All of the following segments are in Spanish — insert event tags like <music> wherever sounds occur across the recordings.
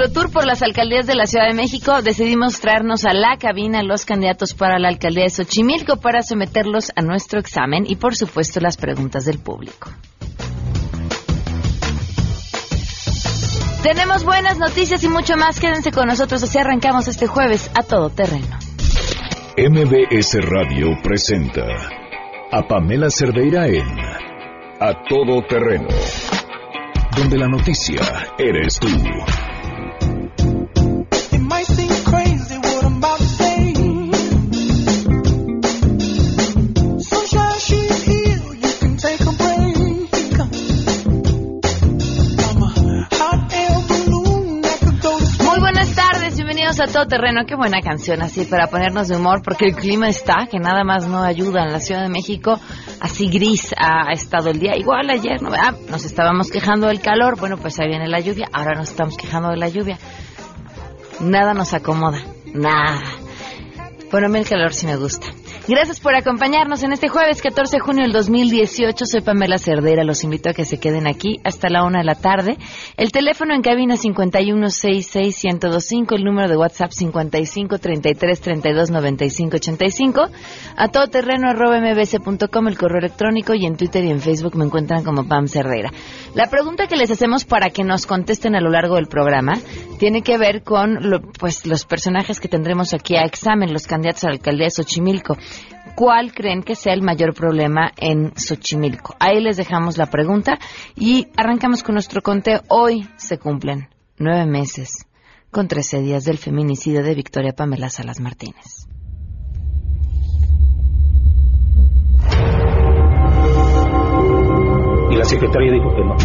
nuestro tour por las alcaldías de la Ciudad de México, decidimos traernos a la cabina los candidatos para la alcaldía de Xochimilco para someterlos a nuestro examen y, por supuesto, las preguntas del público. Tenemos buenas noticias y mucho más. Quédense con nosotros así arrancamos este jueves a todo terreno. MBS Radio presenta a Pamela Cerdeira en A Todo Terreno, donde la noticia eres tú. A todo terreno. Qué buena canción así para ponernos de humor, porque el clima está que nada más no ayuda. En la Ciudad de México, así gris ha estado el día. Igual ayer, ¿no? Ah, nos estábamos quejando del calor. Bueno, pues ahí viene la lluvia. Ahora nos estamos quejando de la lluvia. Nada nos acomoda. Nada. Bueno, a mí el calor sí me gusta. Gracias por acompañarnos en este jueves 14 de junio del 2018. Soy Pamela Cerdera. Los invito a que se queden aquí hasta la una de la tarde. El teléfono en cabina 5166125, el número de WhatsApp 5533329585. A todoterreno arroba mbc.com, el correo electrónico y en Twitter y en Facebook me encuentran como Pam Cerdera. La pregunta que les hacemos para que nos contesten a lo largo del programa tiene que ver con pues los personajes que tendremos aquí a examen, los candidatos a la alcaldía de Xochimilco. ¿Cuál creen que sea el mayor problema en Xochimilco? Ahí les dejamos la pregunta y arrancamos con nuestro conteo. Hoy se cumplen nueve meses con trece días del feminicidio de Victoria Pamela Salas Martínez. Y la secretaria dijo que no,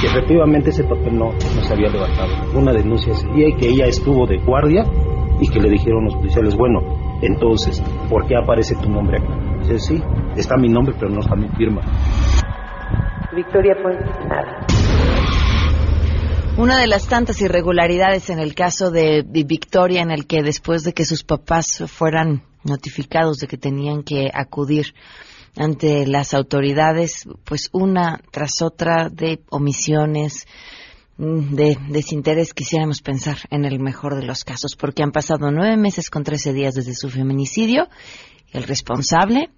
que efectivamente ese papel no, no se había levantado. Una denuncia ese día y que ella estuvo de guardia y que le dijeron los policiales, bueno, entonces, ¿por qué aparece tu nombre acá? Dice, sí, está mi nombre, pero no está mi firma. Victoria Puente, nada. Una de las tantas irregularidades en el caso de Victoria, en el que después de que sus papás fueran notificados de que tenían que acudir ante las autoridades, pues una tras otra de omisiones, de desinterés quisiéramos pensar en el mejor de los casos, porque han pasado nueve meses con trece días desde su feminicidio y el responsable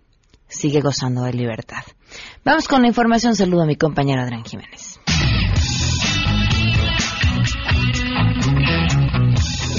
sigue gozando de libertad. Vamos con la información. Saludo a mi compañero Adrián Jiménez.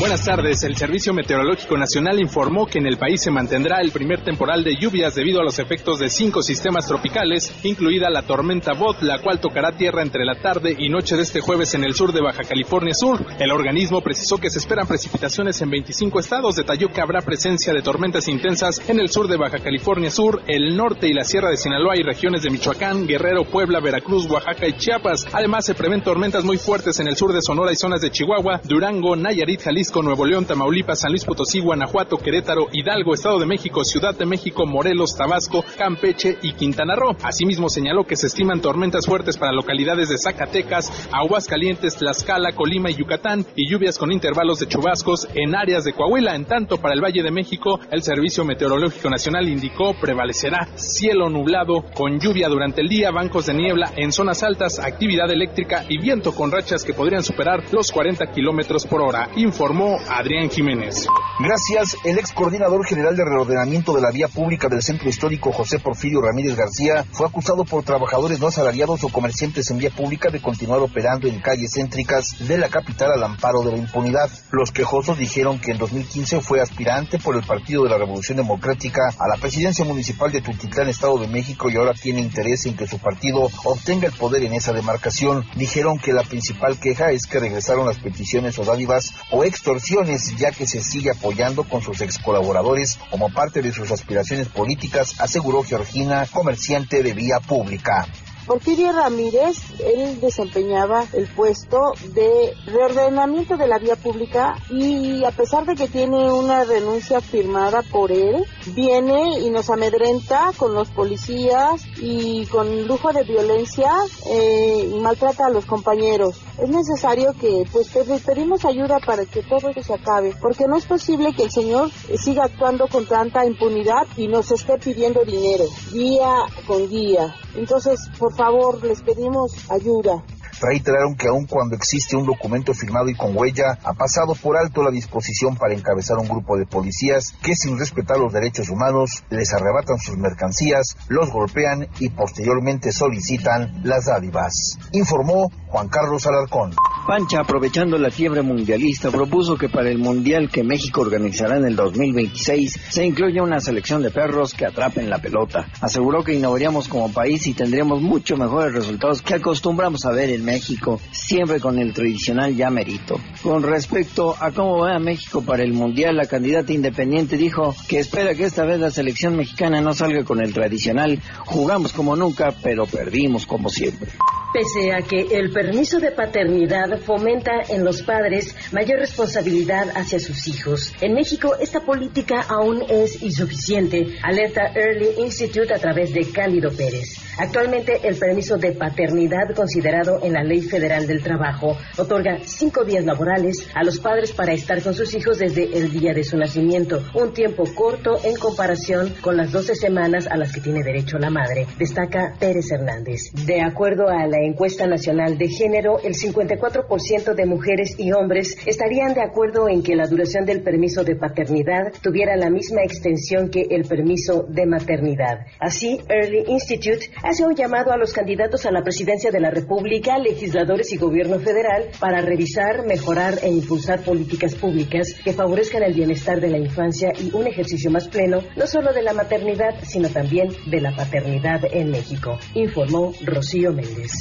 Buenas tardes. El Servicio Meteorológico Nacional informó que en el país se mantendrá el primer temporal de lluvias debido a los efectos de cinco sistemas tropicales, incluida la tormenta Bot, la cual tocará tierra entre la tarde y noche de este jueves en el sur de Baja California Sur. El organismo precisó que se esperan precipitaciones en 25 estados. Detalló que habrá presencia de tormentas intensas en el sur de Baja California Sur, el norte y la sierra de Sinaloa y regiones de Michoacán, Guerrero, Puebla, Veracruz, Oaxaca y Chiapas. Además, se prevén tormentas muy fuertes en el sur de Sonora y zonas de Chihuahua, Durango, Nayarit, Jalisco, con Nuevo León, Tamaulipas, San Luis Potosí, Guanajuato, Querétaro, Hidalgo, Estado de México, Ciudad de México, Morelos, Tabasco, Campeche y Quintana Roo. Asimismo, señaló que se estiman tormentas fuertes para localidades de Zacatecas, Aguascalientes, Tlaxcala, Colima y Yucatán y lluvias con intervalos de chubascos en áreas de Coahuila. En tanto, para el Valle de México, el Servicio Meteorológico Nacional indicó prevalecerá cielo nublado con lluvia durante el día, bancos de niebla en zonas altas, actividad eléctrica y viento con rachas que podrían superar los 40 kilómetros por hora. Informó Adrián Jiménez. Gracias. El ex coordinador general de reordenamiento de la vía pública del centro histórico José Porfirio Ramírez García fue acusado por trabajadores no asalariados o comerciantes en vía pública de continuar operando en calles céntricas de la capital al amparo de la impunidad. Los quejosos dijeron que en 2015 fue aspirante por el Partido de la Revolución Democrática a la presidencia municipal de Tultitlán, Estado de México, y ahora tiene interés en que su partido obtenga el poder en esa demarcación. Dijeron que la principal queja es que regresaron las peticiones o dádivas o extra ya que se sigue apoyando con sus ex colaboradores como parte de sus aspiraciones políticas, aseguró Georgina, comerciante de vía pública. Porfirio Ramírez, él desempeñaba el puesto de reordenamiento de la vía pública y a pesar de que tiene una renuncia firmada por él, viene y nos amedrenta con los policías y con lujo de violencia eh, maltrata a los compañeros. Es necesario que pues pedimos ayuda para que todo esto se acabe, porque no es posible que el señor siga actuando con tanta impunidad y nos esté pidiendo dinero, día con día. Entonces, por favor, les pedimos ayuda. Reiteraron que aun cuando existe un documento firmado y con huella, ha pasado por alto la disposición para encabezar un grupo de policías que sin respetar los derechos humanos les arrebatan sus mercancías, los golpean y posteriormente solicitan las dádivas. Informó Juan Carlos Alarcón. Pancha, aprovechando la fiebre mundialista, propuso que para el Mundial que México organizará en el 2026 se incluya una selección de perros que atrapen la pelota. Aseguró que innovaríamos como país y tendríamos mucho mejores resultados que acostumbramos a ver en México, siempre con el tradicional ya merito. Con respecto a cómo va a México para el Mundial, la candidata independiente dijo que espera que esta vez la selección mexicana no salga con el tradicional jugamos como nunca, pero perdimos como siempre. Pese a que el permiso de paternidad fomenta en los padres mayor responsabilidad hacia sus hijos, en México esta política aún es insuficiente, alerta Early Institute a través de Cándido Pérez. Actualmente el permiso de paternidad considerado en la Ley Federal del Trabajo otorga cinco días laborales a los padres para estar con sus hijos desde el día de su nacimiento, un tiempo corto en comparación con las 12 semanas a las que tiene derecho la madre, destaca Pérez Hernández. De acuerdo a la encuesta nacional de género, el 54% de mujeres y hombres estarían de acuerdo en que la duración del permiso de paternidad tuviera la misma extensión que el permiso de maternidad. Así, Early Institute hace un llamado a los candidatos a la presidencia de la República, legisladores y gobierno federal para revisar, mejorar e impulsar políticas públicas que favorezcan el bienestar de la infancia y un ejercicio más pleno, no solo de la maternidad, sino también de la paternidad en México, informó Rocío Méndez.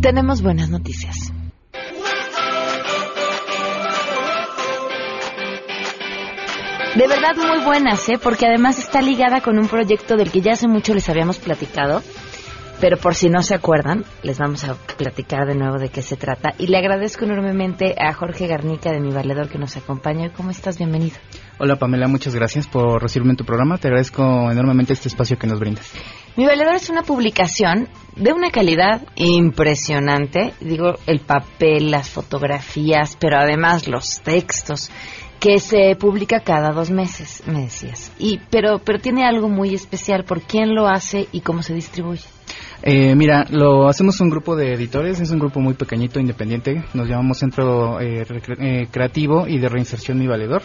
Tenemos buenas noticias. De verdad muy buenas, ¿eh? porque además está ligada con un proyecto del que ya hace mucho les habíamos platicado, pero por si no se acuerdan, les vamos a platicar de nuevo de qué se trata. Y le agradezco enormemente a Jorge Garnica de Mi Valedor que nos acompaña. ¿Cómo estás? Bienvenido. Hola Pamela, muchas gracias por recibirme en tu programa. Te agradezco enormemente este espacio que nos brindas. Mi Valedor es una publicación de una calidad impresionante. Digo, el papel, las fotografías, pero además los textos que se publica cada dos meses, me decías. Y pero pero tiene algo muy especial por quién lo hace y cómo se distribuye. Eh, mira, lo hacemos un grupo de editores, es un grupo muy pequeñito, independiente, nos llamamos Centro eh, eh, Creativo y de Reinserción Mi Valedor.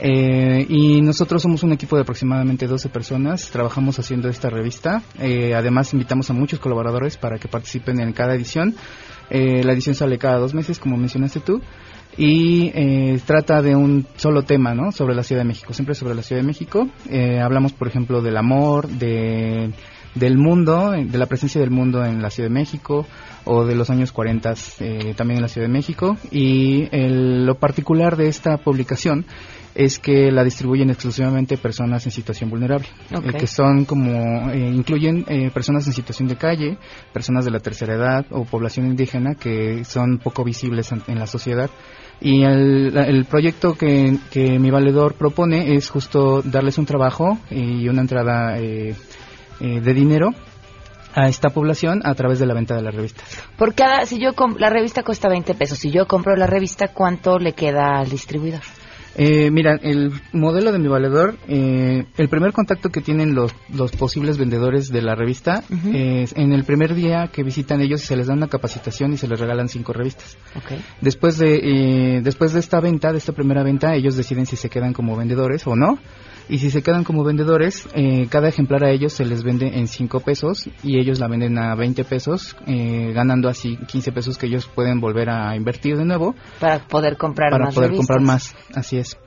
Eh, y nosotros somos un equipo de aproximadamente 12 personas, trabajamos haciendo esta revista. Eh, además, invitamos a muchos colaboradores para que participen en cada edición. Eh, la edición sale cada dos meses, como mencionaste tú. Y eh, trata de un solo tema, ¿no? Sobre la Ciudad de México, siempre sobre la Ciudad de México. Eh, hablamos, por ejemplo, del amor, de, del mundo, eh, de la presencia del mundo en la Ciudad de México, o de los años 40 eh, también en la Ciudad de México. Y el- lo particular de esta publicación es que la distribuyen exclusivamente personas en situación vulnerable, eh, que son como, eh, incluyen eh, personas en situación de calle, personas de la tercera edad o población indígena que son poco visibles en, en la sociedad. Y el, el proyecto que, que mi valedor propone es justo darles un trabajo y una entrada eh, eh, de dinero a esta población a través de la venta de las revistas. Por cada, si yo la revista cuesta 20 pesos, si yo compro la revista, ¿cuánto le queda al distribuidor? Eh, mira, el modelo de mi valedor, eh, el primer contacto que tienen los, los posibles vendedores de la revista es en el primer día que visitan ellos se les da una capacitación y se les regalan cinco revistas. Ok. Después de, eh, después de esta venta, de esta primera venta, ellos deciden si se quedan como vendedores o no. Y si se quedan como vendedores, eh, cada ejemplar a ellos se les vende en 5 pesos y ellos la venden a 20 pesos, eh, ganando así 15 pesos que ellos pueden volver a invertir de nuevo Para poder comprar para más poder revistas. comprar más. Así es.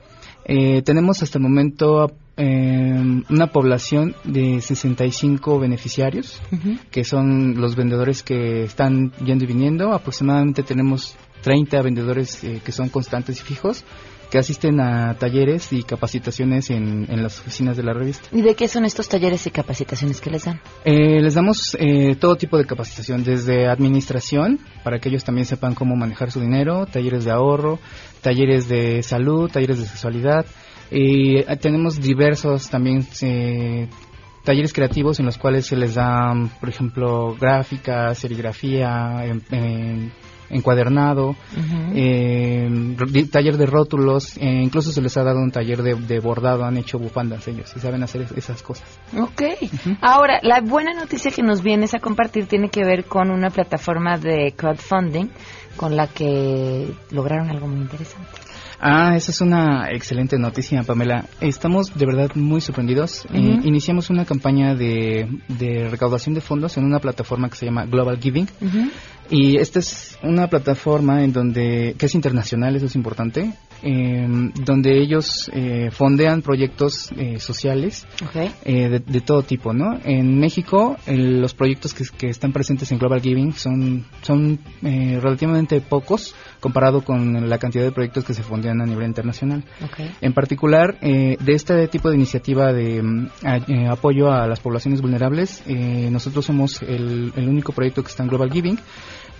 Eh, tenemos hasta el momento eh, una población de 65 beneficiarios Ujú. que son los vendedores que están yendo y viniendo. Aproximadamente tenemos 30 vendedores eh, que son constantes y fijos, que asisten a talleres y capacitaciones en, en las oficinas de la revista. ¿Y de qué son estos talleres y capacitaciones que les dan? Eh, les damos eh, todo tipo de capacitación, desde administración, para que ellos también sepan cómo manejar su dinero, talleres de ahorro, talleres de salud, talleres de sexualidad. Y eh, tenemos diversos también eh, talleres creativos en los cuales se les da, por ejemplo, gráfica, serigrafía, encuadernado, eh, taller de rótulos, eh, incluso se les ha dado un taller de, bordado, han hecho bufandas ellos y saben hacer esas cosas. Ok. Ahora, la buena noticia que nos vienes a compartir tiene que ver con una plataforma de crowdfunding con la que lograron algo muy interesante. Ah, esa es una excelente noticia, Pamela. Estamos de verdad muy sorprendidos. Eh, iniciamos una campaña de, recaudación de fondos en una plataforma que se llama Global Giving. Y esta es una plataforma en donde, que es internacional, eso es importante, em, donde ellos eh, fondean proyectos eh, sociales eh, de, todo tipo, ¿no? En México, los proyectos que, están presentes en Global Giving son, son relativamente pocos comparado con la cantidad de proyectos que se fondean a nivel internacional. En particular, de este tipo de iniciativa de mm, apoyo a las poblaciones vulnerables, nosotros somos el, el único proyecto que está en Global Giving.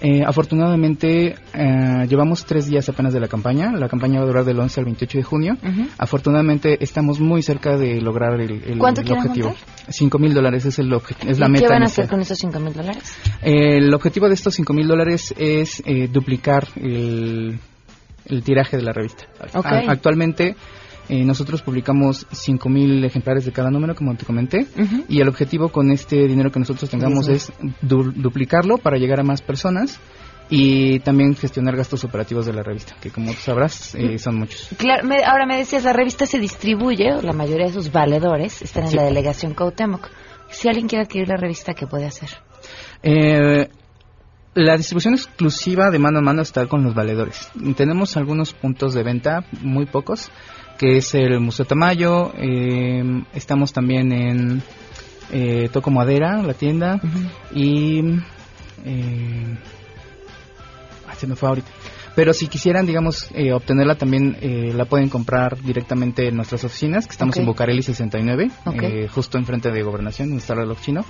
Eh, afortunadamente, eh, llevamos tres días apenas de la campaña. La campaña va a durar del 11 al 28 de junio. Afortunadamente, estamos muy cerca de lograr el, el, ¿Cuánto el objetivo. Cinco mil dólares es, el es la meta. ¿Qué van a hacer con esos cinco mil dólares? el objetivo de estos cinco mil dólares es eh, duplicar el, tiraje de la revista. Actualmente eh, nosotros publicamos 5.000 ejemplares de cada número, como te comenté, y el objetivo con este dinero que nosotros tengamos es duplicarlo para llegar a más personas y también gestionar gastos operativos de la revista, que como sabrás eh, son muchos. Claro, ahora me decías, la revista se distribuye, la mayoría de sus valedores están en la delegación Cautemoc. Si alguien quiere adquirir la revista, ¿qué puede hacer? Eh, la distribución exclusiva de mano a mano está con los valedores. Tenemos algunos puntos de venta, muy pocos, que es el Museo Tamayo. Eh, estamos también en eh, Toco Madera, la tienda. Y. Eh, se me fue ahorita. Pero si quisieran, digamos, eh, obtenerla también eh, la pueden comprar directamente en nuestras oficinas, que estamos en Bocarelli 69, justo enfrente de Gobernación, donde está el reloj chino.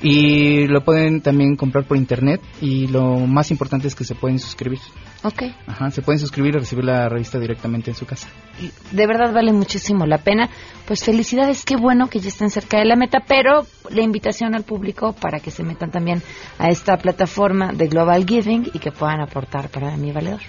Y lo pueden también comprar por internet y lo más importante es que se pueden suscribir. Ok. Ajá, se pueden suscribir y recibir la revista directamente en su casa. De verdad vale muchísimo la pena. Pues felicidades, qué bueno que ya estén cerca de la meta, pero la invitación al público para que se metan también a esta plataforma de Global Giving y que puedan aportar para mi valedor.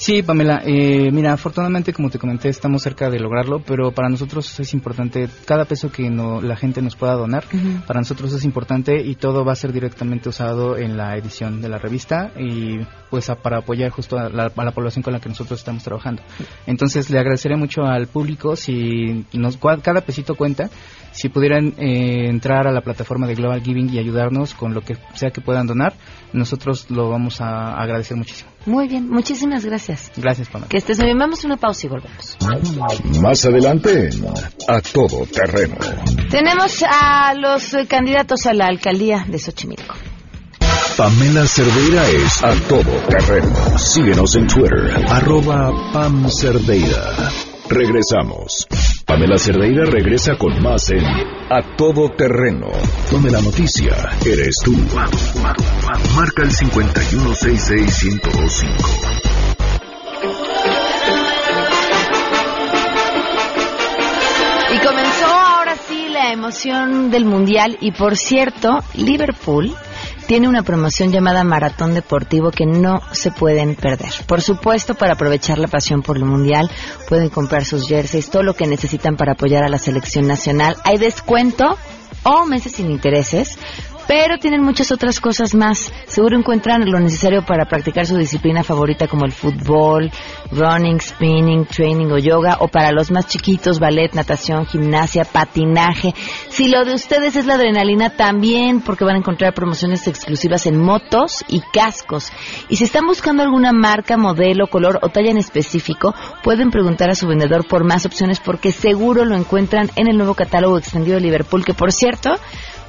Sí, Pamela, eh, mira, afortunadamente, como te comenté, estamos cerca de lograrlo, pero para nosotros es importante, cada peso que no, la gente nos pueda donar, para nosotros es importante y todo va a ser directamente usado en la edición de la revista y pues para apoyar justo a la, población con la que nosotros estamos trabajando. Entonces, le agradeceré mucho al público si nos, cada pesito cuenta si pudieran eh, entrar a la plataforma de Global Giving y ayudarnos con lo que sea que puedan donar, nosotros lo vamos a agradecer muchísimo. Muy bien, muchísimas gracias. Gracias, Pamela. Que estés muy bien. Vamos a una pausa y volvemos. Más adelante, a todo terreno. Tenemos a los candidatos a la alcaldía de Xochimilco. Pamela Cerdeira es a todo terreno. Síguenos en Twitter, arroba Pam Cerdeira. Regresamos. Pamela Cerdeira regresa con más en A Todo Terreno, donde la noticia eres tú. Marca el 5166125. La emoción del Mundial y por cierto, Liverpool tiene una promoción llamada Maratón Deportivo que no se pueden perder. Por supuesto, para aprovechar la pasión por el Mundial, pueden comprar sus jerseys, todo lo que necesitan para apoyar a la selección nacional. Hay descuento o meses sin intereses pero tienen muchas otras cosas más. Seguro encuentran lo necesario para practicar su disciplina favorita como el fútbol, running, spinning, training o yoga, o para los más chiquitos, ballet, natación, gimnasia, patinaje. Si lo de ustedes es la adrenalina, también porque van a encontrar promociones exclusivas en motos y cascos. Y si están buscando alguna marca, modelo, color o talla en específico, pueden preguntar a su vendedor por más opciones porque seguro lo encuentran en el nuevo catálogo extendido de Liverpool, que por cierto,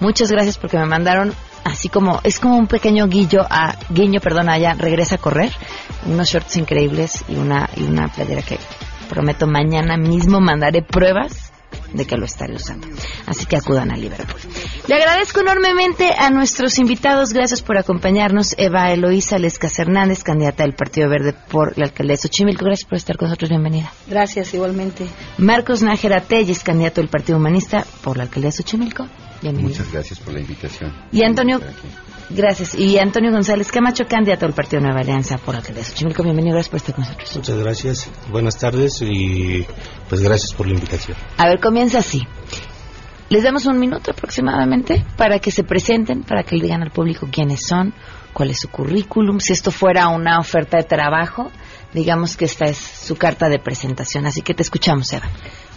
Muchas gracias porque me mandaron así como es como un pequeño guillo a guiño, perdón, allá regresa a correr, unos shorts increíbles y una y una playera que prometo mañana mismo mandaré pruebas de que lo estaré usando. Así que acudan a Liverpool. Le agradezco enormemente a nuestros invitados. Gracias por acompañarnos. Eva Eloísa Lescas Hernández, candidata del Partido Verde por la alcaldía de Xochimilco. Gracias por estar con nosotros. Bienvenida. Gracias, igualmente. Marcos Nájera Telles, candidato del Partido Humanista por la alcaldía de Xochimilco. Muchas gracias por la invitación. Y Antonio Gracias. Y Antonio González Camacho, candidato al Partido Nueva Alianza por alcaldía de Xochimilco. Bienvenido, gracias por estar con nosotros. Muchas gracias. Buenas tardes y pues gracias por la invitación. A ver, comienza así. Les damos un minuto aproximadamente para que se presenten, para que le digan al público quiénes son, cuál es su currículum. Si esto fuera una oferta de trabajo, digamos que esta es su carta de presentación. Así que te escuchamos, Eva.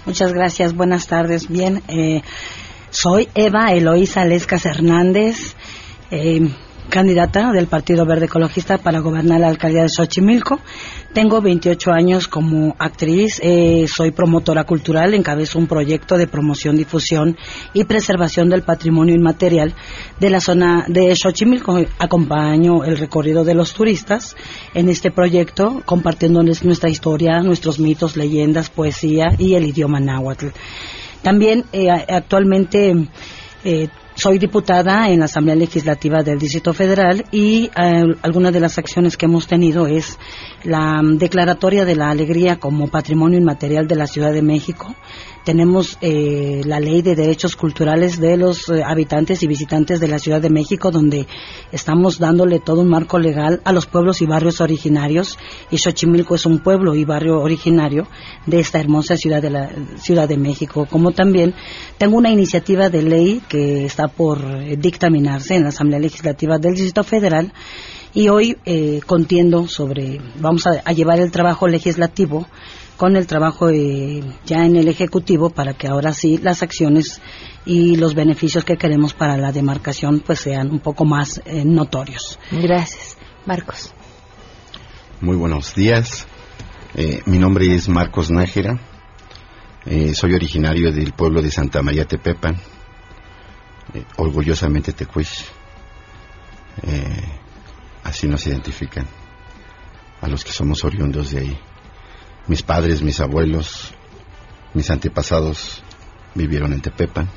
Muchas gracias. Buenas tardes. Bien, eh, soy Eva Eloísa Lescas Hernández. Eh, candidata del Partido Verde Ecologista para gobernar la alcaldía de Xochimilco. Tengo 28 años como actriz, eh, soy promotora cultural, encabezo un proyecto de promoción, difusión y preservación del patrimonio inmaterial de la zona de Xochimilco. Acompaño el recorrido de los turistas en este proyecto, compartiéndoles nuestra historia, nuestros mitos, leyendas, poesía y el idioma náhuatl. También eh, actualmente eh, soy diputada en la Asamblea Legislativa del Distrito Federal y eh, alguna de las acciones que hemos tenido es la mm, declaratoria de la alegría como patrimonio inmaterial de la Ciudad de México tenemos eh, la ley de derechos culturales de los eh, habitantes y visitantes de la Ciudad de México, donde estamos dándole todo un marco legal a los pueblos y barrios originarios. Y Xochimilco es un pueblo y barrio originario de esta hermosa ciudad de la Ciudad de México. Como también tengo una iniciativa de ley que está por eh, dictaminarse en la Asamblea Legislativa del Distrito Federal y hoy contiendo sobre, vamos a llevar el trabajo legislativo con el trabajo eh, ya en el Ejecutivo para que ahora sí las acciones y los beneficios que queremos para la demarcación pues sean un poco más eh, notorios. Gracias. Marcos. Muy buenos días. Eh, mi nombre es Marcos Nájera. soy originario del pueblo de Santa María Tepepan. orgullosamente tecuish. así nos identifican a los que somos oriundos de ahí. Mis padres, mis abuelos, mis antepasados vivieron en Tepepan.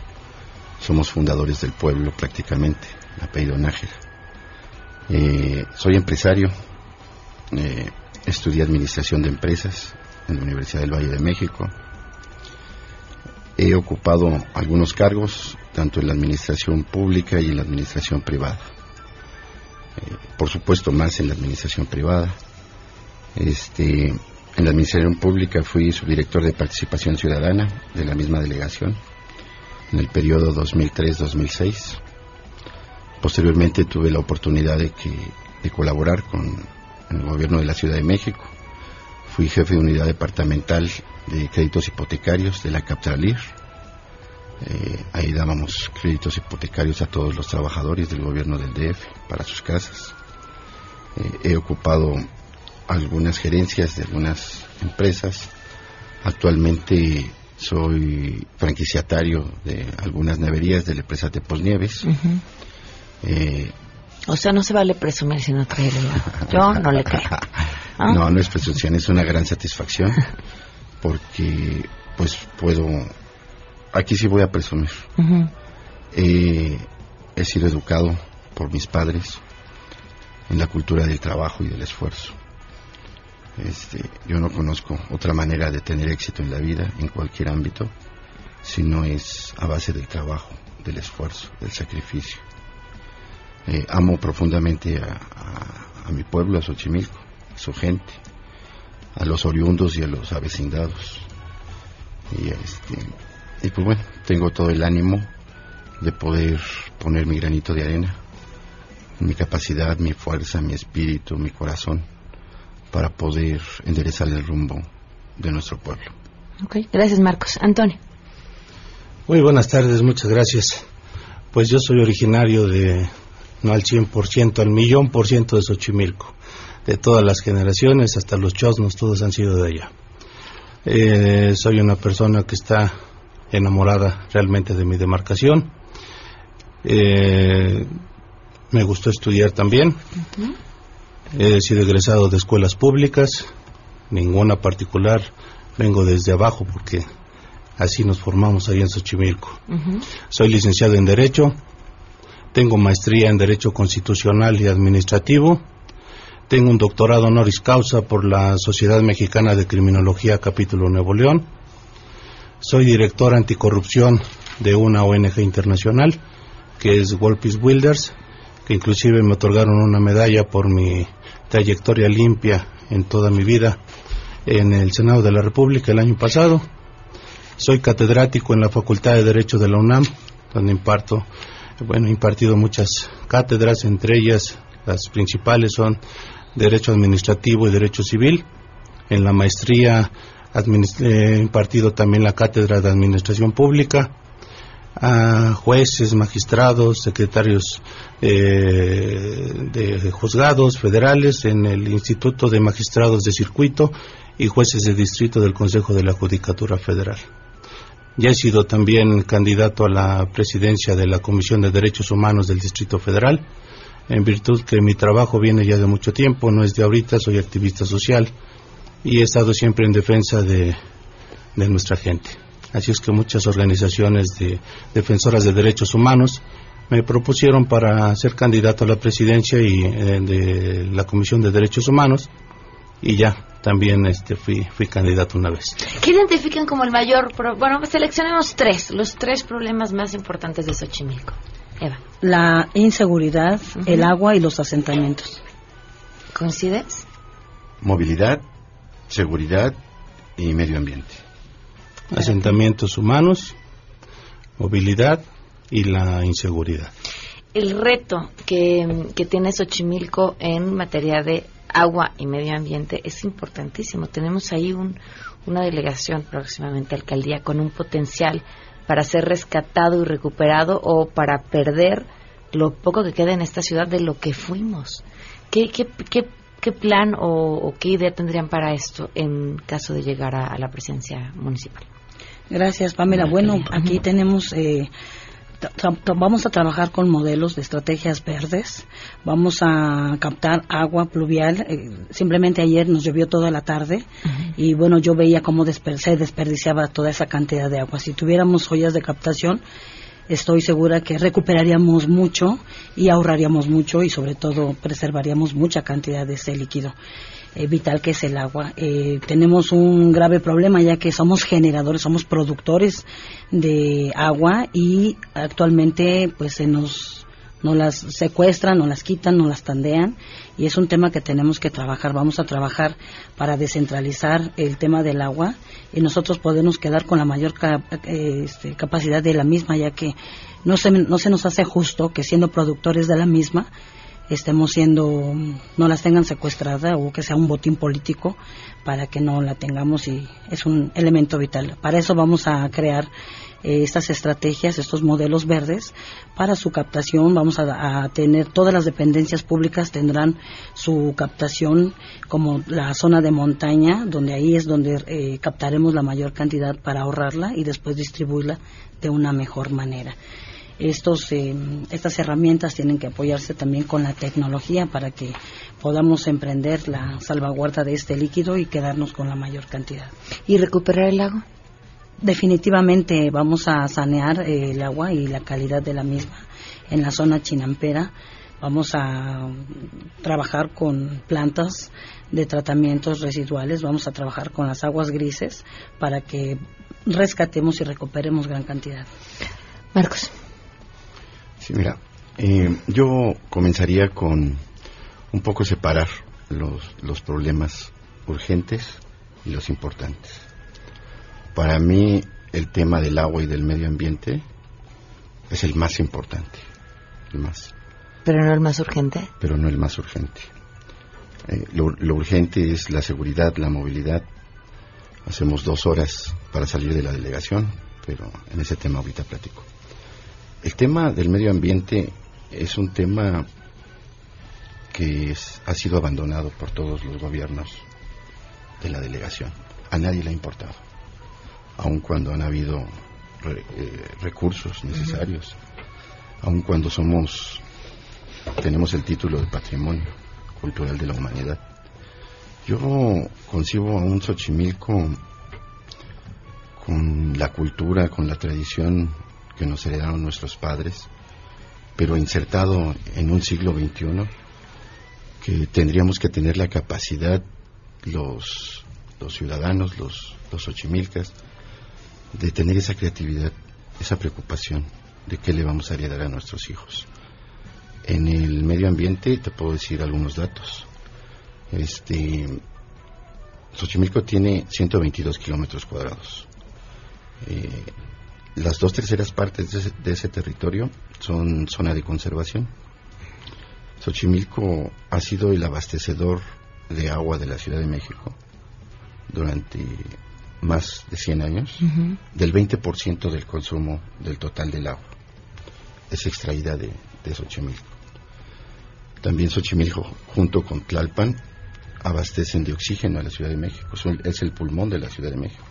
Somos fundadores del pueblo prácticamente, apellido Nájera. Eh, soy empresario, eh, estudié administración de empresas en la Universidad del Valle de México. He ocupado algunos cargos, tanto en la administración pública y en la administración privada. Eh, por supuesto, más en la administración privada. Este, en la Administración Pública fui subdirector de Participación Ciudadana de la misma delegación en el periodo 2003-2006. Posteriormente tuve la oportunidad de, de colaborar con el gobierno de la Ciudad de México. Fui jefe de unidad departamental de créditos hipotecarios de la Captralir. Eh, ahí dábamos créditos hipotecarios a todos los trabajadores del gobierno del DF para sus casas. Eh, he ocupado algunas gerencias de algunas empresas. Actualmente soy franquiciatario de algunas neverías de la empresa de Posnieves. Eh, o sea, no se vale presumir si no trae Yo no le creo. <laughs> ¿Ah? No, no es presunción, es una gran satisfacción <laughs> porque pues puedo... Aquí sí voy a presumir. he sido educado por mis padres en la cultura del trabajo y del esfuerzo. Este, yo no conozco otra manera de tener éxito en la vida, en cualquier ámbito, si no es a base del trabajo, del esfuerzo, del sacrificio. Eh, amo profundamente a, mi pueblo, a Xochimilco, a su gente, a los oriundos y a los avecindados. Y, este, y pues bueno, tengo todo el ánimo de poder poner mi granito de arena, mi capacidad, mi fuerza, mi espíritu, mi corazón para poder enderezar el rumbo de nuestro pueblo. Ok, gracias Marcos. Antonio. Muy buenas tardes, muchas gracias. Pues yo soy originario de, no al 100%, al millón por ciento de Xochimilco. De todas las generaciones, hasta los chosnos, todos han sido de allá. Eh, soy una persona que está enamorada realmente de mi demarcación. Eh, me gustó estudiar también. He sido egresado de escuelas públicas, ninguna particular. Vengo desde abajo porque así nos formamos ahí en Xochimilco. Soy licenciado en Derecho, tengo maestría en Derecho Constitucional y Administrativo, tengo un doctorado honoris causa por la Sociedad Mexicana de Criminología Capítulo Nuevo León, soy director anticorrupción de una ONG internacional que es Wolpis Wilders que inclusive me otorgaron una medalla por mi trayectoria limpia en toda mi vida en el Senado de la República el año pasado. Soy catedrático en la Facultad de Derecho de la UNAM, donde imparto, bueno, he impartido muchas cátedras, entre ellas las principales son Derecho Administrativo y Derecho Civil. En la maestría he impartido también la cátedra de Administración Pública a jueces, magistrados, secretarios eh, de juzgados federales en el Instituto de Magistrados de Circuito y jueces de distrito del Consejo de la Judicatura Federal. Ya he sido también candidato a la presidencia de la Comisión de Derechos Humanos del Distrito Federal, en virtud que mi trabajo viene ya de mucho tiempo, no es de ahorita, soy activista social y he estado siempre en defensa de nuestra gente. Así es que muchas organizaciones de defensoras de derechos humanos me propusieron para ser candidato a la presidencia y eh, de la Comisión de Derechos Humanos y ya también este fui fui candidato una vez. ¿Qué identifican como el mayor bueno, seleccionemos tres, los tres problemas más importantes de Xochimilco? Eva. La inseguridad, el agua y los asentamientos. ¿Coincides? Movilidad, seguridad y medio ambiente asentamientos humanos, movilidad y la inseguridad. El reto que, que tiene Xochimilco en materia de agua y medio ambiente es importantísimo. Tenemos ahí un, una delegación próximamente alcaldía con un potencial para ser rescatado y recuperado o para perder lo poco que queda en esta ciudad de lo que fuimos. ¿Qué, qué, qué, qué plan o, qué idea tendrían para esto en caso de llegar a la presidencia municipal? Gracias, Pamela. Bueno, aquí tenemos, eh, vamos a trabajar con modelos de estrategias verdes. Vamos a captar agua pluvial. Eh, simplemente ayer nos llovió toda la tarde y bueno, yo veía cómo se desperdiciaba toda esa cantidad de agua. Si tuviéramos joyas de captación, estoy segura que recuperaríamos mucho y ahorraríamos mucho y sobre todo preservaríamos mucha cantidad de ese líquido. Eh, vital que es el agua. Eh, tenemos un grave problema ya que somos generadores, somos productores de agua y actualmente pues se nos, nos las secuestran, nos las quitan, nos las tandean y es un tema que tenemos que trabajar. Vamos a trabajar para descentralizar el tema del agua y nosotros podemos quedar con la mayor eh, este, capacidad de la misma ya que no se, no se nos hace justo que siendo productores de la misma estemos siendo, no las tengan secuestradas o que sea un botín político para que no la tengamos y es un elemento vital. Para eso vamos a crear eh, estas estrategias, estos modelos verdes para su captación. Vamos a, tener todas las dependencias públicas tendrán su captación como la zona de montaña, donde ahí es donde eh, captaremos la mayor cantidad para ahorrarla y después distribuirla de una mejor manera estos, eh, estas herramientas tienen que apoyarse también con la tecnología para que podamos emprender la salvaguarda de este líquido y quedarnos con la mayor cantidad. ¿Y recuperar el agua? Definitivamente vamos a sanear eh, el agua y la calidad de la misma en la zona chinampera. Vamos a trabajar con plantas de tratamientos residuales, vamos a trabajar con las aguas grises para que rescatemos y recuperemos gran cantidad. Marcos. Sí, mira, eh, yo comenzaría con un poco separar los, los problemas urgentes y los importantes. Para mí el tema del agua y del medio ambiente es el más importante, el más. Pero no el más urgente. Pero no el más urgente. Eh, lo, lo, urgente es la seguridad, la movilidad. Hacemos dos horas para salir de la delegación, pero en ese tema ahorita platico. El tema del medio ambiente es un tema que ha sido abandonado por todos los gobiernos de la delegación. A nadie le ha importado, aun cuando han habido eh, recursos necesarios, aun cuando somos tenemos el título de Patrimonio Cultural de la Humanidad. Yo concibo a un Xochimilco con la cultura, con la tradición que nos heredaron nuestros padres, pero insertado en un siglo XXI, que tendríamos que tener la capacidad, los, los ciudadanos, los, los ochimilcas, de tener esa creatividad, esa preocupación de qué le vamos a heredar a nuestros hijos. En el medio ambiente te puedo decir algunos datos. Este, Xochimilco tiene 122 kilómetros cuadrados. Eh, las dos terceras partes de ese, de ese territorio son zona de conservación. Xochimilco ha sido el abastecedor de agua de la Ciudad de México durante más de 100 años, del 20% del consumo del total del agua. Es extraída de, de Xochimilco. También Xochimilco, junto con Tlalpan, abastecen de oxígeno a la Ciudad de México. Son- Es el pulmón de la Ciudad de México.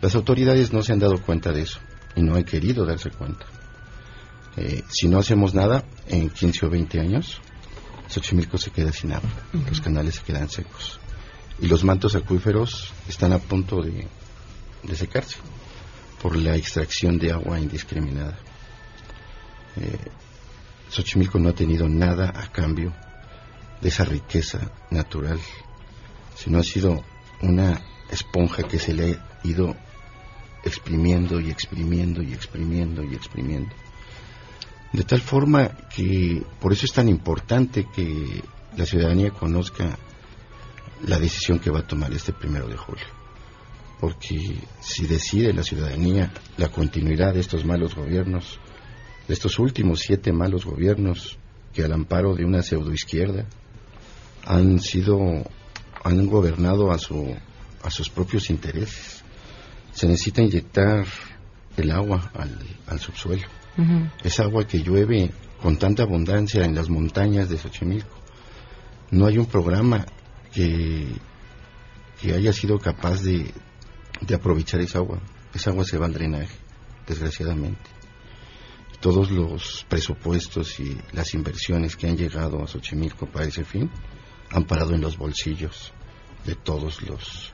Las autoridades no se han dado cuenta de eso y no han querido darse cuenta. Eh, si no hacemos nada, en 15 o 20 años, Xochimilco se queda sin agua, los canales se quedan secos y los mantos acuíferos están a punto de, de secarse por la extracción de agua indiscriminada. Eh, Xochimilco no ha tenido nada a cambio de esa riqueza natural, sino ha sido una esponja que se le ha ido exprimiendo y exprimiendo y exprimiendo y exprimiendo. De tal forma que por eso es tan importante que la ciudadanía conozca la decisión que va a tomar este primero de julio. Porque si decide la ciudadanía la continuidad de estos malos gobiernos, de estos últimos siete malos gobiernos que al amparo de una pseudoizquierda han sido, han gobernado a su, a sus propios intereses. Se necesita inyectar el agua al, al subsuelo. Es agua que llueve con tanta abundancia en las montañas de Xochimilco. No hay un programa que, que haya sido capaz de, de aprovechar esa agua. Esa agua se va al drenaje, desgraciadamente. Todos los presupuestos y las inversiones que han llegado a Xochimilco para ese fin han parado en los bolsillos de todos los,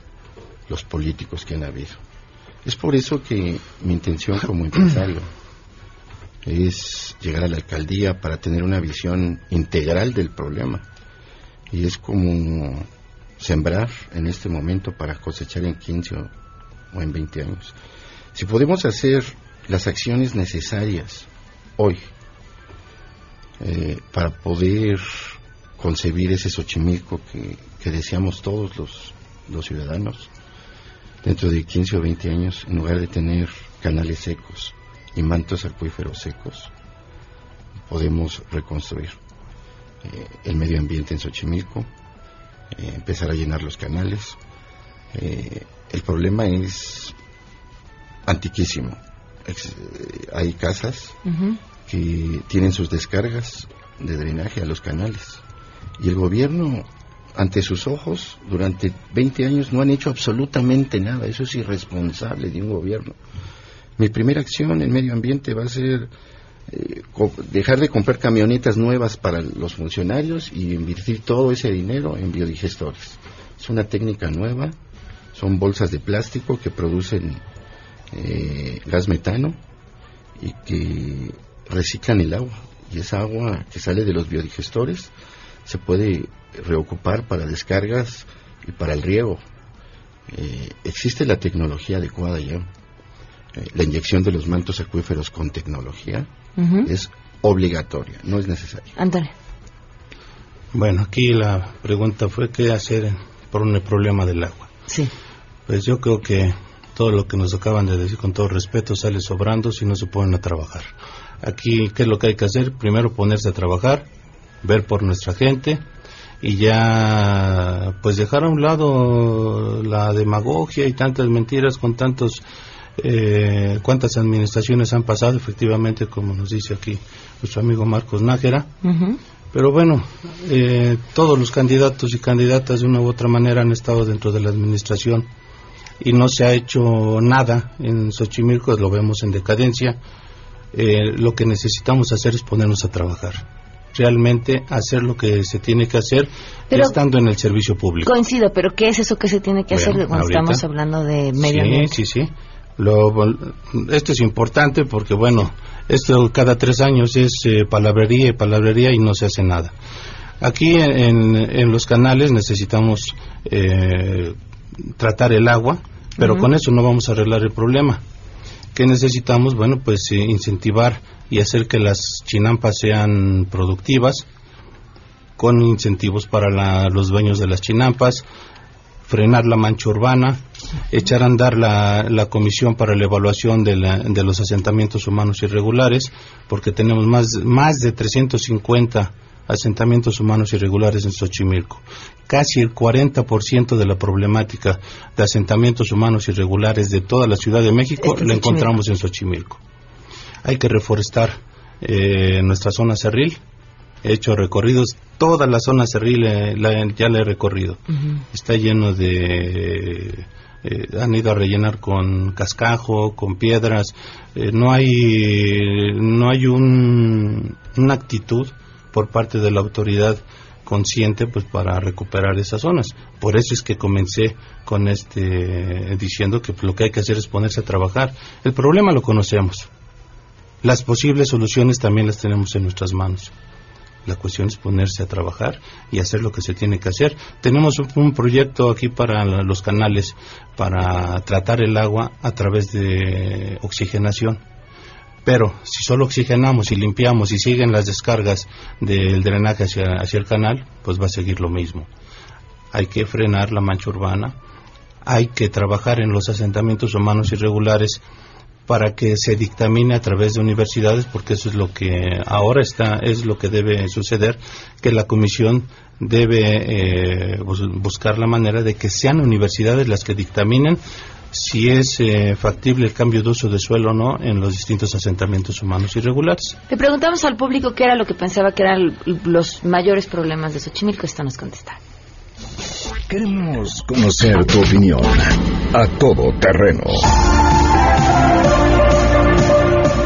los políticos que han habido. Es por eso que mi intención como empresario es llegar a la alcaldía para tener una visión integral del problema. Y es como sembrar en este momento para cosechar en 15 o, en 20 años. Si podemos hacer las acciones necesarias hoy eh, para poder concebir ese Xochimilco que, que deseamos todos los, los ciudadanos, dentro de 15 o 20 años, en lugar de tener canales secos y mantos acuíferos secos, podemos reconstruir eh, el medio ambiente en Xochimilco, eh, empezar a llenar los canales. Eh, el problema es antiquísimo. Ex- hay casas que tienen sus descargas de drenaje a los canales y el gobierno ante sus ojos durante 20 años no han hecho absolutamente nada. Eso es irresponsable de un gobierno. Mi primera acción en medio ambiente va a ser eh, dejar de comprar camionetas nuevas para los funcionarios y invertir todo ese dinero en biodigestores. Es una técnica nueva, son bolsas de plástico que producen eh, gas metano y que reciclan el agua. Y esa agua que sale de los biodigestores se puede reocupar para descargas y para el riego. Eh, existe la tecnología adecuada ya. Eh, la inyección de los mantos acuíferos con tecnología es obligatoria, no es necesaria. Antonio. Bueno, aquí la pregunta fue qué hacer por el problema del agua. Sí. Pues yo creo que todo lo que nos acaban de decir con todo respeto sale sobrando si no se ponen a trabajar. Aquí, ¿qué es lo que hay que hacer? Primero ponerse a trabajar, ver por nuestra gente y ya pues dejar a un lado la demagogia y tantas mentiras con tantos eh, cuántas administraciones han pasado efectivamente como nos dice aquí nuestro amigo Marcos Nájera pero bueno, eh, todos los candidatos y candidatas de una u otra manera han estado dentro de la administración y no se ha hecho nada en Xochimilco, lo vemos en decadencia. Eh, lo que necesitamos hacer es ponernos a trabajar. Realmente hacer lo que se tiene que hacer Pero- estando en el servicio público. Coincido, pero ¿qué es eso que se tiene que Bueno, hacer cuando ahorita- estamos hablando de medio sí, ambiente? Sí, sí, Lo- esto es importante porque, bueno, esto cada tres años es eh, palabrería y palabrería y no se hace nada. Aquí en, en los canales necesitamos eh, tratar el agua, pero con eso no vamos a arreglar el problema. ¿Qué necesitamos? Bueno, pues eh, incentivar y hacer que las chinampas sean productivas con incentivos para los dueños de las chinampas, frenar la mancha urbana, echar a andar la, la comisión para la evaluación de, de, los asentamientos humanos irregulares, porque tenemos más, más de 350 asentamientos humanos irregulares en Xochimilco. Casi el 40% de la problemática de asentamientos humanos irregulares de toda la Ciudad de México lo encontramos en Xochimilco. Hay que reforestar eh, nuestra zona cerril. He hecho recorridos, toda la zona cerril eh, ya la he recorrido. Está lleno de eh, han ido a rellenar con cascajo, con piedras. no hay no hay un, una actitud por parte de la autoridad consciente pues para recuperar esas zonas. Por eso es que comencé con este diciendo que lo que hay que hacer es ponerse a trabajar. El problema lo conocemos. Las posibles soluciones también las tenemos en nuestras manos. La cuestión es ponerse a trabajar y hacer lo que se tiene que hacer. Tenemos un, proyecto aquí para los canales para tratar el agua a través de oxigenación pero si solo oxigenamos y limpiamos y siguen las descargas del drenaje hacia, hacia el canal, pues va a seguir lo mismo. Hay que frenar la mancha urbana, hay que trabajar en los asentamientos humanos irregulares para que se dictamine a través de universidades, porque eso es lo que ahora está, es lo que debe suceder, que la comisión debe eh, buscar la manera de que sean universidades las que dictaminen si es eh, factible el cambio de uso de suelo o no en los distintos asentamientos humanos irregulares. Le preguntamos al público qué era lo que pensaba que eran los mayores problemas de Xochimilco. Esto nos contesta. Queremos conocer tu opinión a todo terreno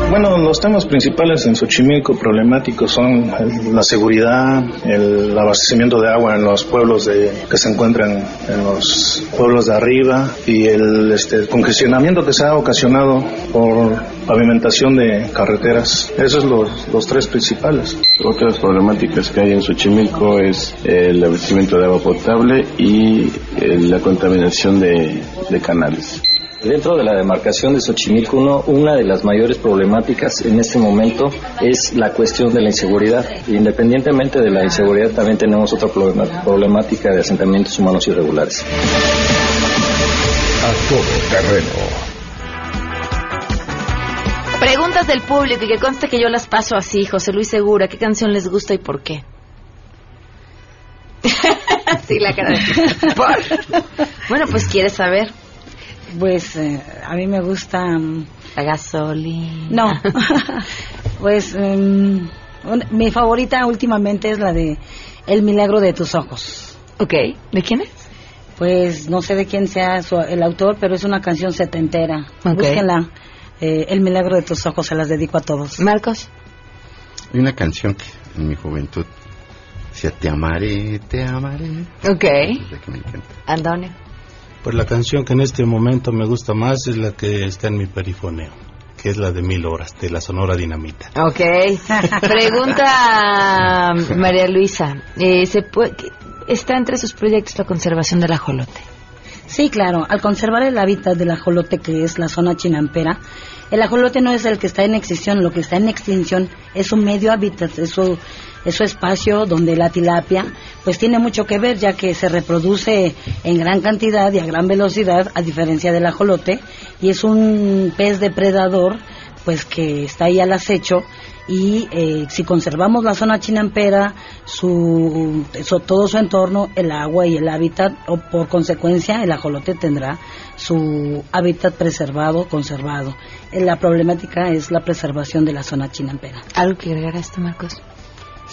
bueno, los temas principales en Xochimilco problemáticos son la seguridad, el abastecimiento de agua en los pueblos de, que se encuentran en los pueblos de arriba y el, este, congestionamiento que se ha ocasionado por pavimentación de carreteras. Esos son los, tres principales. Otras problemáticas que hay en Xochimilco es el abastecimiento de agua potable y eh, la contaminación de canales. Dentro de la demarcación de Xochimilco, uno, una de las mayores problemáticas en este momento es la cuestión de la inseguridad. Independientemente de la inseguridad, también tenemos otra problemática de asentamientos humanos irregulares. A todo terreno. Preguntas del público y que conste que yo las paso así, José Luis Segura. ¿Qué canción les gusta y por qué? <laughs> sí, la cara de... <laughs> Bueno, pues quieres saber. Pues eh, a mí me gusta... Mm, la gasolina. No, <laughs> pues em, mi favorita últimamente es la de El milagro de tus ojos. Ok, ¿de quién es? Pues no sé de quién sea el autor, pero es una canción setentera. Okay. Búsquenla. Eh, el milagro de tus ojos se las dedico a todos. Marcos. Hay una canción que en mi juventud decía Te amaré, te amaré. Ok. Antonio. Pues la canción que en este momento me gusta más es la que está en mi perifoneo, que es la de Mil Horas, de la Sonora Dinamita. Ok. Pregunta <laughs> María Luisa. Eh, ¿se ¿Está entre sus proyectos la conservación del ajolote? Sí, claro. Al conservar el hábitat del ajolote, que es la zona chinampera, el ajolote no es el que está en extinción, lo que está en extinción es su medio hábitat, es su es su espacio donde la tilapia pues tiene mucho que ver ya que se reproduce en gran cantidad y a gran velocidad a diferencia del ajolote y es un pez depredador pues que está ahí al acecho y eh, si conservamos la zona chinampera, su, todo su entorno, el agua y el hábitat, o por consecuencia el ajolote tendrá su hábitat preservado, conservado. La problemática es la preservación de la zona chinampera. ¿Algo que agregar a esto, Marcos?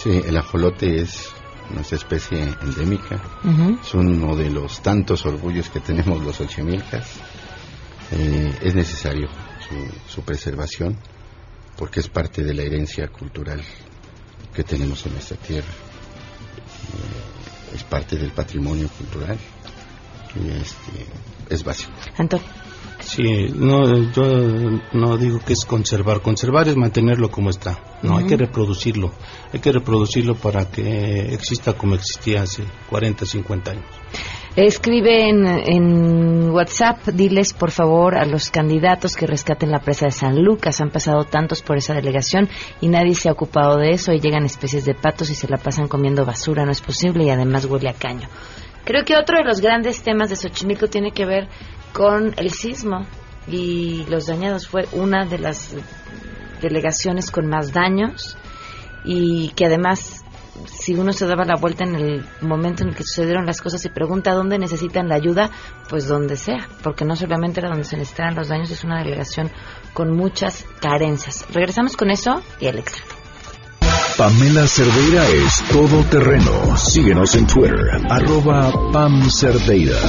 Sí, el ajolote es nuestra especie endémica. Es uno de los tantos orgullos que tenemos los ochimilcas. Eh, es necesario su, preservación porque es parte de la herencia cultural que tenemos en nuestra tierra. Eh, es parte del patrimonio cultural y este, es básico. Antonio. Sí, no, yo no digo que es conservar. Conservar es mantenerlo como está. No, hay que reproducirlo. Hay que reproducirlo para que exista como existía hace 40, 50 años. Escribe en, en, WhatsApp, diles por favor a los candidatos que rescaten la presa de San Lucas. Han pasado tantos por esa delegación y nadie se ha ocupado de eso. Y llegan especies de patos y se la pasan comiendo basura. No es posible y además huele a caño. Creo que otro de los grandes temas de Xochimilco tiene que ver con el sismo y los dañados. Fue una de las delegaciones con más daños y que además si uno se daba la vuelta en el momento en el que sucedieron las cosas y pregunta dónde necesitan la ayuda, pues donde sea, porque no solamente era donde se necesitan los daños, es una delegación con muchas carencias. Regresamos con eso y el extra. Pamela Cerdeira es todo terreno. Síguenos en Twitter, arroba Pam Cerdeira.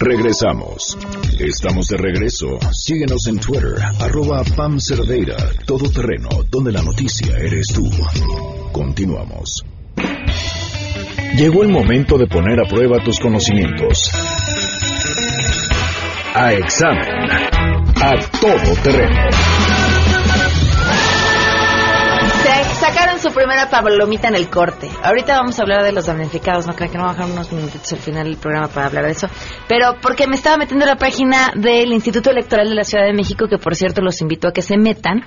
Regresamos. Estamos de regreso. Síguenos en Twitter, arroba Pam Cerdeira, todo terreno, donde la noticia eres tú. Continuamos. Llegó el momento de poner a prueba tus conocimientos. A examen. A todo terreno. Su primera palomita en el corte. Ahorita vamos a hablar de los damnificados, no creo que no a dejar unos minutitos al final del programa para hablar de eso. Pero porque me estaba metiendo en la página del Instituto Electoral de la Ciudad de México, que por cierto los invito a que se metan,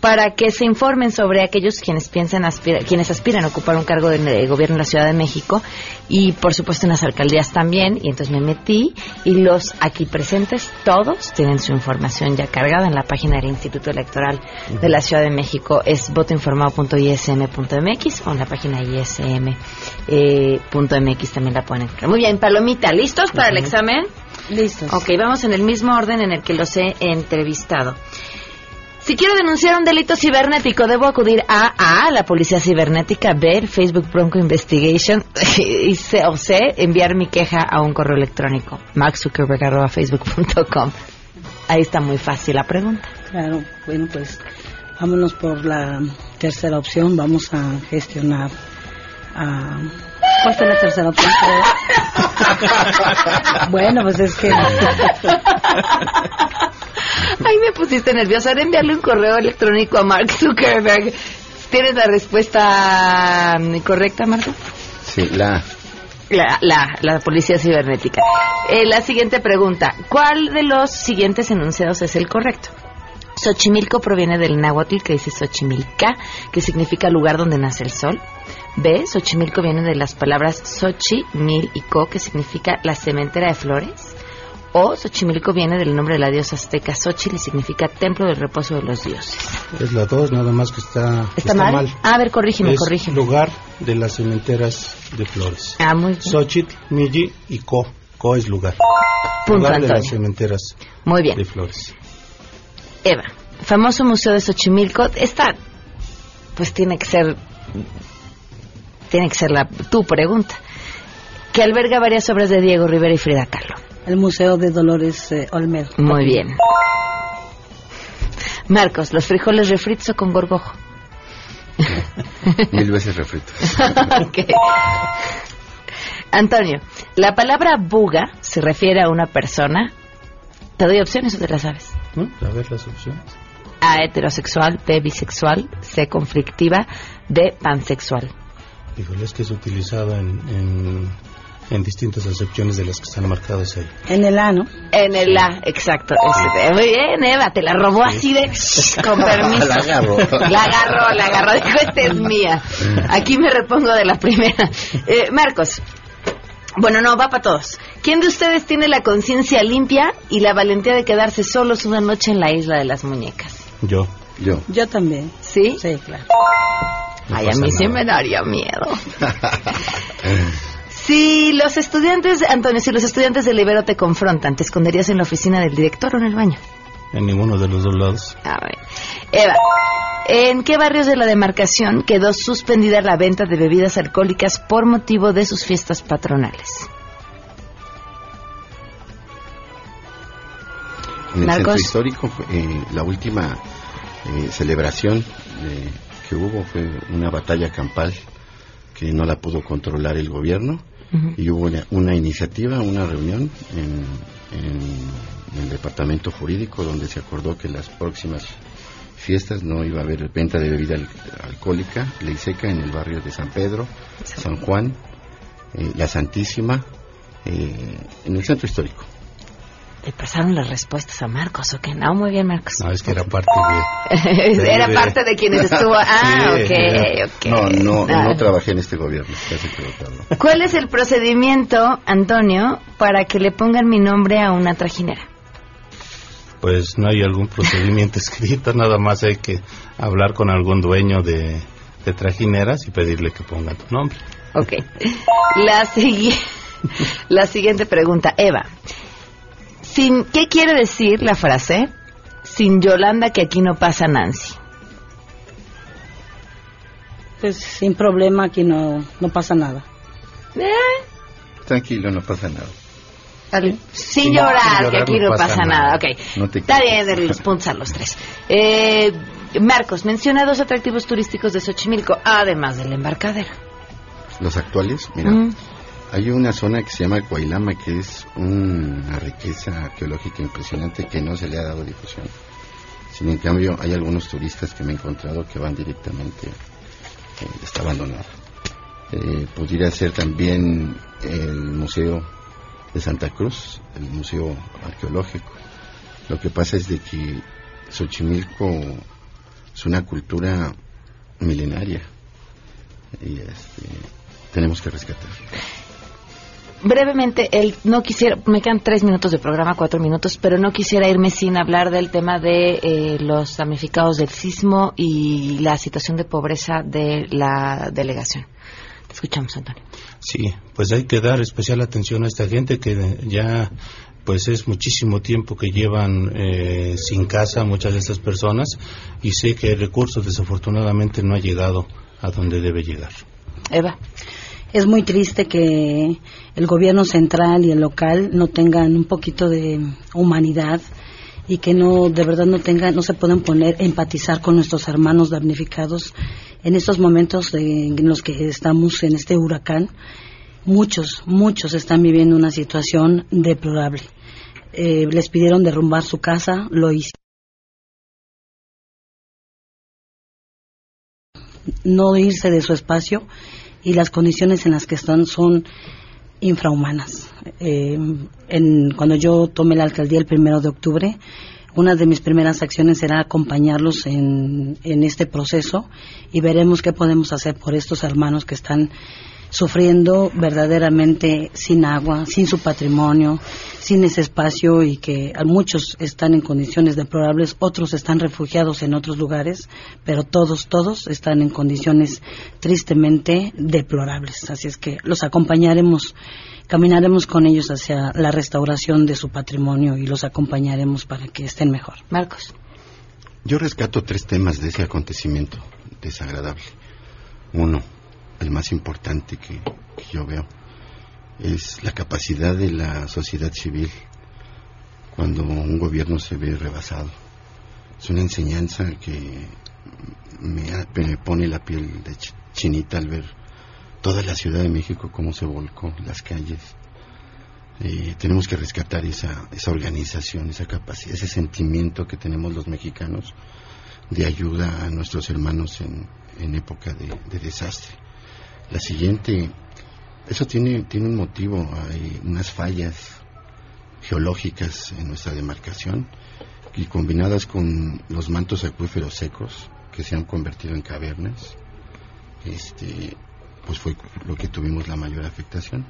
para que se informen sobre aquellos quienes piensan quienes aspiran a ocupar un cargo de, gobierno en la Ciudad de México y por supuesto en las alcaldías también y entonces me metí y los aquí presentes todos tienen su información ya cargada en la página del Instituto Electoral de la Ciudad de México es votoinformado.ism.mx o en la página ism.mx eh, también la pueden encontrar. Muy bien, Palomita, ¿listos para el examen? Listos. Ok, vamos en el mismo orden en el que los he entrevistado. Si quiero denunciar un delito cibernético, debo acudir a A, la policía cibernética, B, Facebook Bronco Investigation, <laughs> y C, o C, enviar mi queja a un correo electrónico, maxzuckerberg.facebook.com. Ahí está muy fácil la pregunta. Claro, bueno, pues vámonos por la tercera opción, vamos a gestionar a... ¿Cuál fue la tercera opción? <laughs> bueno, pues es que... <laughs> Ay, me pusiste nerviosa. Ahora enviarle un correo electrónico a Mark Zuckerberg. ¿Tienes la respuesta mm, correcta, Marco? Sí, la la, la, la, policía cibernética. Eh, la siguiente pregunta. ¿Cuál de los siguientes enunciados es el correcto? Xochimilco proviene del náhuatl que dice Xochimilca, que significa lugar donde nace el sol. B. Xochimilco viene de las palabras Xochi, Mil y Co, que significa la cementera de flores. O Xochimilco viene del nombre de la diosa azteca Xochitl y significa templo del reposo de los dioses. Es la dos, nada más que está, ¿Está, mal? Ah, a ver, corrígeme, es corrígeme. lugar de las cementeras de flores. Ah, muy bien. Xochitl, Miji y Co. Co es lugar. Punto, lugar Antonio. de las cementeras muy bien. de flores. Eva, famoso museo de Xochimilco. Esta, pues tiene que ser, tiene que ser la, tu pregunta. Que alberga varias obras de Diego Rivera y Frida Kahlo. El Museo de Dolores eh, Olmedo. Muy bien. Marcos, ¿los frijoles refritos o con gorgojo? Mil veces refritos. <laughs> Antonio, la palabra buga se refiere a una persona. ¿Te doy opciones o te las sabes? ¿Mm? A ver las opciones. A heterosexual, B bisexual, C conflictiva, D pansexual. Híjole, es que es utilizado en, en, en distintas acepciones de las que están marcadas ahí. En el A, ¿no? En el A, exacto. Este, muy bien, Eva, te la robó así de... <laughs> Con permiso. La agarró. La agarró, la agarró. Dijo, esta es mía. Aquí me repongo de la primera. Eh, Marcos. Bueno, no, va para todos. ¿Quién de ustedes tiene la conciencia limpia y la valentía de quedarse solos una noche en la isla de las muñecas? Yo. Yo. Yo también. ¿Sí? Sí, claro. No Ay, a mí sí me daría miedo. <laughs> Si los estudiantes, Antonio, si los estudiantes del Ibero te confrontan, ¿te esconderías en la oficina del director o en el baño? En ninguno de los dos lados. A ver. Eva, ¿en qué barrios de la demarcación quedó suspendida la venta de bebidas alcohólicas por motivo de sus fiestas patronales? En el Marcos. centro histórico, eh, la última eh, celebración eh, que hubo fue una batalla campal que no la pudo controlar el gobierno Y hubo una, una iniciativa, una reunión en, en el departamento jurídico donde se acordó que las próximas fiestas no iba a haber venta de bebida al- alcohólica, ley seca en el barrio de San Pedro, San Juan, eh, la Santísima eh, en el centro histórico. ¿Le pasaron las respuestas a Marcos o qué? No, muy bien, Marcos. No, es que era parte de... <laughs> de era parte de quienes estuvo... <laughs> Ah, Sí, ok, ok. No, no, Ah. no trabajé en este gobierno, casi equivocado. ¿Cuál es el procedimiento, Antonio, para que le pongan mi nombre a una trajinera? Pues no hay algún procedimiento <laughs> escrito, nada más hay que hablar con algún dueño de, de trajineras y pedirle que ponga tu nombre. Ok. La, sigui- la siguiente pregunta, Eva. Sin, ¿Qué quiere decir la frase? Sin Yolanda que aquí no pasa Nancy. Pues sin problema, aquí no, no pasa nada. Tranquilo, no pasa nada. Sin, Sin llorar, llorar que aquí no, pasa, nada. Ok. No te Está bien, de los <laughs> puntos a los tres. Eh, Marcos, menciona dos atractivos turísticos de Xochimilco, además del embarcadero. Los actuales, mira, Mm. Hay una zona que se llama Coailama que es una riqueza arqueológica impresionante que no se le ha dado difusión. Sin en cambio, hay algunos turistas que me he encontrado que van directamente, eh, está abandonado. Eh, pudiera ser también el Museo de Santa Cruz, el Museo Arqueológico. Lo que pasa es de que Xochimilco es una cultura milenaria y este, tenemos que rescatar. Brevemente, el, no quisiera, me quedan tres minutos de programa, cuatro minutos, pero no quisiera irme sin hablar del tema de eh, los damnificados del sismo y la situación de pobreza de la delegación. Te escuchamos, Antonio. Sí, pues hay que dar especial atención a esta gente que ya pues es muchísimo tiempo que llevan eh, sin casa muchas de estas personas y sé que el recurso desafortunadamente no ha llegado a donde debe llegar. Eva. Es muy triste que el gobierno central y el local no tengan un poquito de humanidad y que no de verdad no tengan no se puedan poner empatizar con nuestros hermanos damnificados en estos momentos de- en los que estamos en este huracán. Muchos muchos están viviendo una situación deplorable. Eh, les pidieron derrumbar su casa lo hicieron. No irse de su espacio y las condiciones en las que están son infrahumanas. Eh, en- cuando yo tomé la alcaldía el primero de octubre, una de mis primeras acciones era acompañarlos en, en este proceso y veremos qué podemos hacer por estos hermanos que están sufriendo verdaderamente sin agua, sin su patrimonio, sin ese espacio y que a muchos están en condiciones deplorables, otros están refugiados en otros lugares, pero todos, todos están en condiciones tristemente deplorables. Así es que los acompañaremos, caminaremos con ellos hacia la restauración de su patrimonio y los acompañaremos para que estén mejor. Marcos. Yo rescato tres temas de ese acontecimiento desagradable. Uno, el más importante que, yo veo, es la capacidad de la sociedad civil cuando un gobierno se ve rebasado. Es una enseñanza que me, pone la piel de ch- chinita al ver toda la Ciudad de México cómo se volcó, las calles. Eh, tenemos que rescatar esa, esa organización, esa capacidad, ese sentimiento que tenemos los mexicanos de ayuda a nuestros hermanos en, época de desastre. La siguiente, eso tiene, tiene un motivo, hay unas fallas geológicas en nuestra demarcación y combinadas con los mantos acuíferos secos que se han convertido en cavernas, este, pues fue lo que tuvimos la mayor afectación.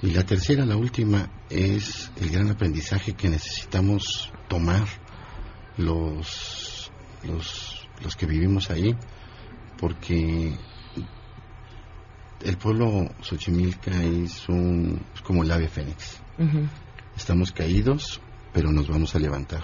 Y la tercera, la última, es el gran aprendizaje que necesitamos tomar los, los, los que vivimos ahí, porque el pueblo Xochimilca es un, es como el ave fénix. Estamos caídos, pero nos vamos a levantar.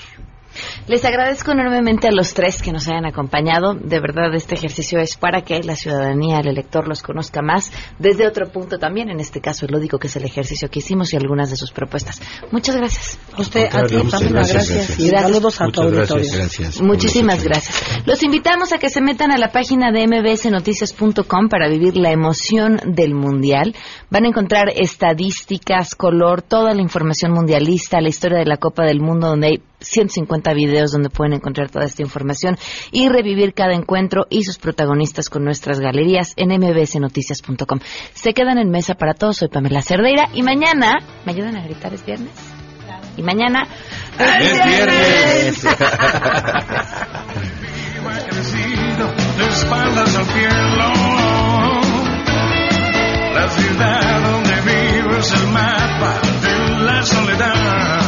Les agradezco enormemente a los tres que nos hayan acompañado. De verdad, este ejercicio es para que la ciudadanía, el elector, los conozca más desde otro punto también, en este caso el lúdico, que es el ejercicio que hicimos y algunas de sus propuestas. Muchas gracias. A usted, a ti, Pamela, gracias. Y saludos a tu auditorio. Muchísimas gracias. Los invitamos a que se metan a la página de mbsnoticias.com para vivir la emoción del Mundial. Van a encontrar estadísticas, color, toda la información mundialista, la historia de la Copa del Mundo, donde hay 150 cuenta videos donde pueden encontrar toda esta información y revivir cada encuentro y sus protagonistas con nuestras galerías en mbsnoticias.com. Se quedan en mesa para todos. Soy Pamela Cerdeira y mañana, ¿me ayudan a gritar? ¿Es viernes? Y mañana es viernes. de espaldas al cielo. La ciudad donde vivo es el mapa de la soledad.